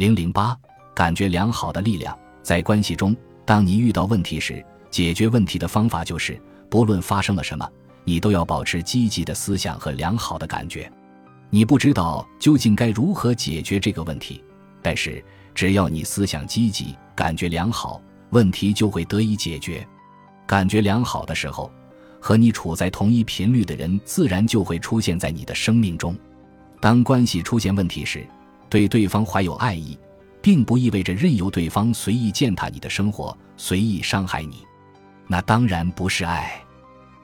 零零八，感觉良好的力量在关系中，当你遇到问题时，解决问题的方法就是，不论发生了什么，你都要保持积极的思想和良好的感觉。你不知道究竟该如何解决这个问题，但是只要你思想积极，感觉良好，问题就会得以解决。感觉良好的时候，和你处在同一频率的人自然就会出现在你的生命中。当关系出现问题时，对对方怀有爱意，并不意味着任由对方随意践踏你的生活，随意伤害你。那当然不是爱。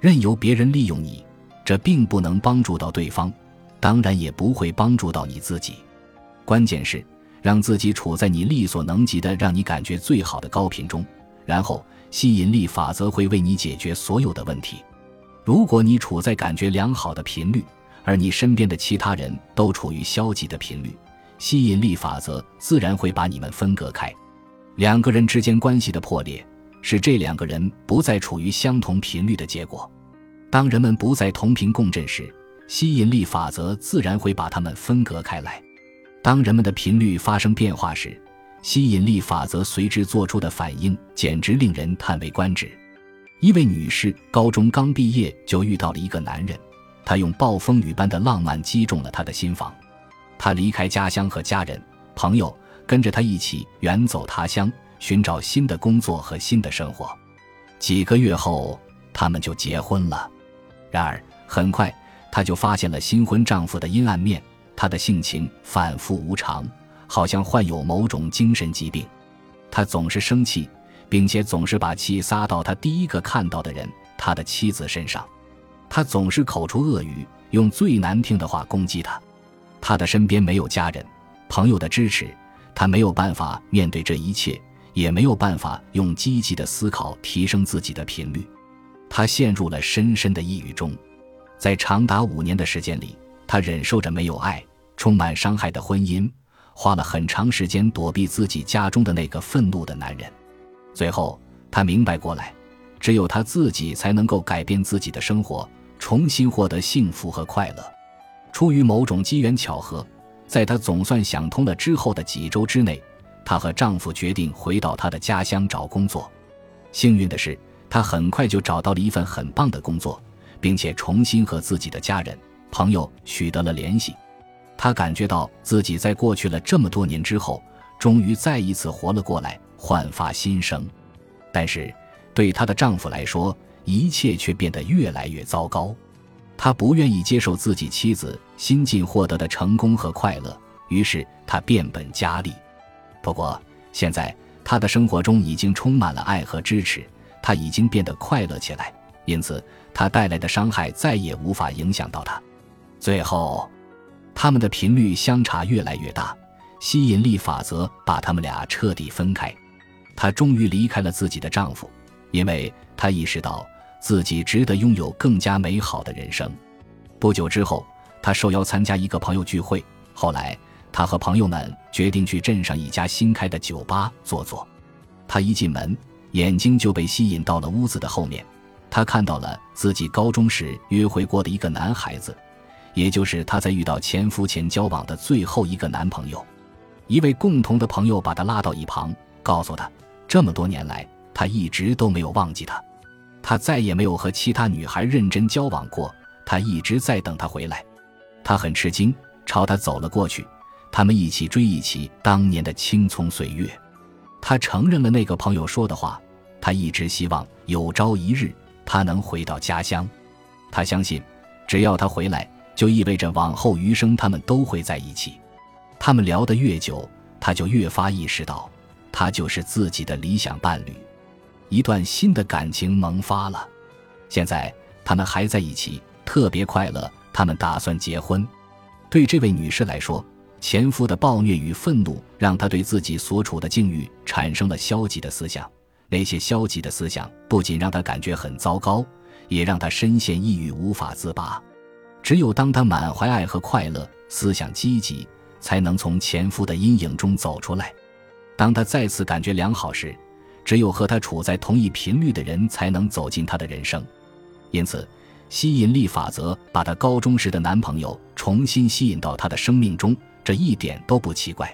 任由别人利用你，这并不能帮助到对方，当然也不会帮助到你自己。关键是让自己处在你力所能及的、让你感觉最好的高频中，然后吸引力法则会为你解决所有的问题。如果你处在感觉良好的频率，而你身边的其他人都处于消极的频率。吸引力法则自然会把你们分隔开。两个人之间关系的破裂，是这两个人不再处于相同频率的结果。当人们不再同频共振时，吸引力法则自然会把他们分隔开来。当人们的频率发生变化时，吸引力法则随之做出的反应简直令人叹为观止。一位女士高中刚毕业就遇到了一个男人，他用暴风雨般的浪漫击中了她的心房。他离开家乡和家人、朋友，跟着他一起远走他乡，寻找新的工作和新的生活。几个月后，他们就结婚了。然而，很快，她就发现了新婚丈夫的阴暗面。他的性情反复无常，好像患有某种精神疾病。他总是生气，并且总是把气撒到他第一个看到的人——他的妻子身上。他总是口出恶语，用最难听的话攻击她。他的身边没有家人、朋友的支持，他没有办法面对这一切，也没有办法用积极的思考提升自己的频率。他陷入了深深的抑郁中，在长达五年的时间里，他忍受着没有爱、充满伤害的婚姻，花了很长时间躲避自己家中的那个愤怒的男人。最后，他明白过来，只有他自己才能够改变自己的生活，重新获得幸福和快乐。出于某种机缘巧合，在她总算想通了之后的几周之内，她和丈夫决定回到她的家乡找工作。幸运的是，她很快就找到了一份很棒的工作，并且重新和自己的家人、朋友取得了联系。她感觉到自己在过去了这么多年之后，终于再一次活了过来，焕发新生。但是，对她的丈夫来说，一切却变得越来越糟糕。他不愿意接受自己妻子新近获得的成功和快乐，于是他变本加厉。不过现在他的生活中已经充满了爱和支持，他已经变得快乐起来，因此他带来的伤害再也无法影响到他。最后，他们的频率相差越来越大，吸引力法则把他们俩彻底分开。她终于离开了自己的丈夫，因为她意识到。自己值得拥有更加美好的人生。不久之后，他受邀参加一个朋友聚会。后来，他和朋友们决定去镇上一家新开的酒吧坐坐。他一进门，眼睛就被吸引到了屋子的后面。他看到了自己高中时约会过的一个男孩子，也就是他在遇到前夫前交往的最后一个男朋友。一位共同的朋友把他拉到一旁，告诉他，这么多年来，他一直都没有忘记他。他再也没有和其他女孩认真交往过，他一直在等她回来。他很吃惊，朝她走了过去。他们一起追忆起当年的青葱岁月。他承认了那个朋友说的话，他一直希望有朝一日他能回到家乡。他相信，只要他回来，就意味着往后余生他们都会在一起。他们聊得越久，他就越发意识到，他就是自己的理想伴侣。一段新的感情萌发了，现在他们还在一起，特别快乐。他们打算结婚。对这位女士来说，前夫的暴虐与愤怒让她对自己所处的境遇产生了消极的思想。那些消极的思想不仅让她感觉很糟糕，也让她深陷抑郁，无法自拔。只有当她满怀爱和快乐，思想积极，才能从前夫的阴影中走出来。当她再次感觉良好时，只有和他处在同一频率的人，才能走进他的人生。因此，吸引力法则把她高中时的男朋友重新吸引到她的生命中，这一点都不奇怪。